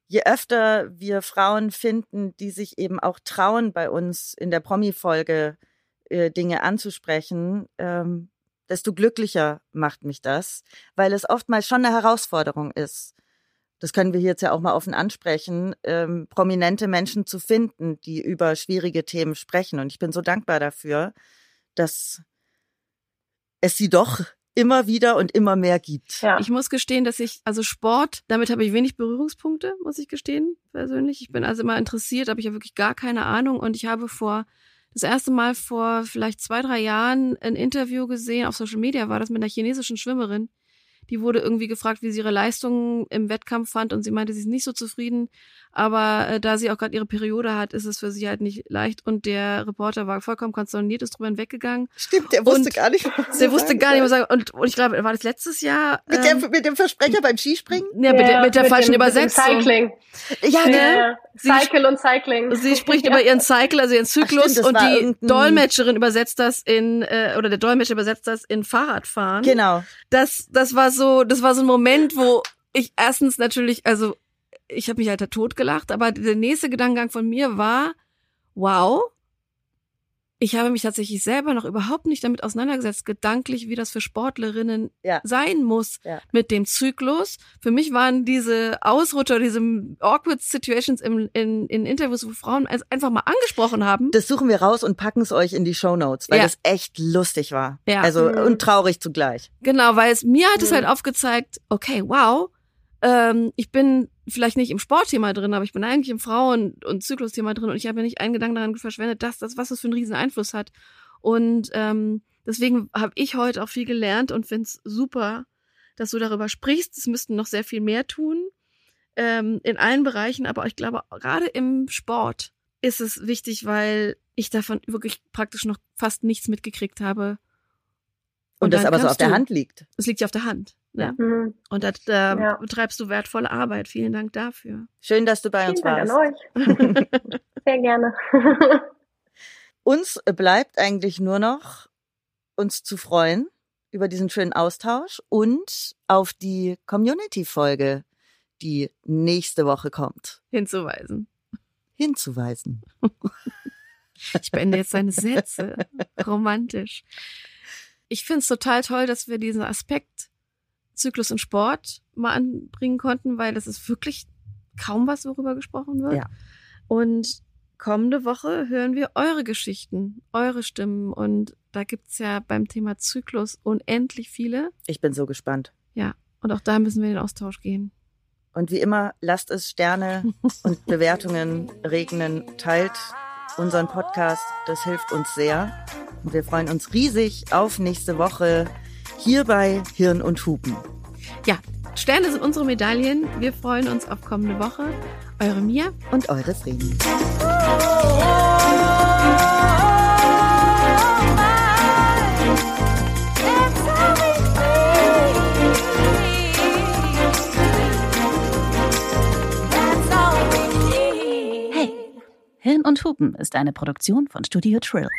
je öfter wir Frauen finden, die sich eben auch trauen, bei uns in der Promi-Folge äh, Dinge anzusprechen, ähm, desto glücklicher macht mich das, weil es oftmals schon eine Herausforderung ist. Das können wir hier jetzt ja auch mal offen ansprechen, ähm, prominente Menschen zu finden, die über schwierige Themen sprechen. Und ich bin so dankbar dafür, dass es sie doch immer wieder und immer mehr gibt. Ja. Ich muss gestehen, dass ich, also Sport, damit habe ich wenig Berührungspunkte, muss ich gestehen, persönlich. Ich bin also immer interessiert, aber ich habe wirklich gar keine Ahnung. Und ich habe vor, das erste Mal vor vielleicht zwei, drei Jahren ein Interview gesehen, auf Social Media war das mit einer chinesischen Schwimmerin. Die wurde irgendwie gefragt, wie sie ihre Leistungen im Wettkampf fand und sie meinte, sie ist nicht so zufrieden. Aber äh, da sie auch gerade ihre Periode hat, ist es für sie halt nicht leicht. Und der Reporter war vollkommen konsterniert, ist drüber hinweggegangen. Stimmt, der wusste Und gar nicht, was Der wusste gar nicht, was sagen. Und, und ich glaube, war das letztes Jahr? Mit, ähm, der, mit dem Versprecher beim Skispringen? ja, mit, der, mit der falschen dem, Übersetzung. Mit dem Cycling. Ja, ne? Ja, Sie- Cycle und Cycling. Sie spricht *laughs* Ja. über ihren Cycle, also ihren Zyklus, stimmt, und die Dolmetscherin übersetzt das in, äh, oder der Dolmetscher übersetzt das in Fahrradfahren. Genau. Das, das war so, das war so ein Moment, wo ich erstens natürlich, also ich habe mich halt da totgelacht, aber der nächste Gedankengang von mir war, wow, ich habe mich tatsächlich selber noch überhaupt nicht damit auseinandergesetzt, gedanklich, wie das für Sportlerinnen Ja. sein muss Ja. mit dem Zyklus. Für mich waren diese Ausrutscher, diese awkward Situations im, in, in Interviews, wo Frauen es einfach mal angesprochen haben. Das suchen wir raus und packen es euch in die Shownotes, weil Ja. das echt lustig war. Ja. Also Mhm. und traurig zugleich. Genau, weil es mir hat es Mhm. halt aufgezeigt, okay, wow, ähm, ich bin vielleicht nicht im Sportthema drin, aber ich bin eigentlich im Frauen- und Zyklusthema drin und ich habe ja nicht einen Gedanken daran verschwendet, dass das, was das für einen riesen Einfluss hat. Und ähm, deswegen habe ich heute auch viel gelernt und finde es super, dass du darüber sprichst. Es müssten noch sehr viel mehr tun ähm, in allen Bereichen, aber ich glaube, gerade im Sport ist es wichtig, weil ich davon wirklich praktisch noch fast nichts mitgekriegt habe. Und, das dann aber so auf der. Hand liegt. Es liegt ja auf der Hand. Ne? Mhm. Und da, da Ja. betreibst du wertvolle Arbeit. Vielen Dank dafür. Schön, dass du bei uns Vielen Dank warst. an euch. *laughs* Sehr gerne. *laughs* Uns bleibt eigentlich nur noch, uns zu freuen über diesen schönen Austausch und auf die Community-Folge, die nächste Woche kommt, Hinzuweisen. hinzuweisen. *laughs* Ich beende jetzt deine Sätze. Romantisch. Ich finde es total toll, dass wir diesen Aspekt Zyklus und Sport mal anbringen konnten, weil das ist wirklich kaum was, worüber gesprochen wird. Ja. Und kommende Woche hören wir eure Geschichten, eure Stimmen. Und da gibt's ja beim Thema Zyklus unendlich viele. Ich bin so gespannt. Und auch da müssen wir in den Austausch gehen. Und wie immer, lasst es Sterne *laughs* und Bewertungen regnen, teilt unseren Podcast, das hilft uns sehr. Und wir freuen uns riesig auf nächste Woche hier bei Hirn und Hupen. Ja, Sterne sind unsere Medaillen. Wir freuen uns auf kommende Woche. Eure Mia. Und eure Vreni. Hey, Hirn und Hupen ist eine Produktion von Studio Trill.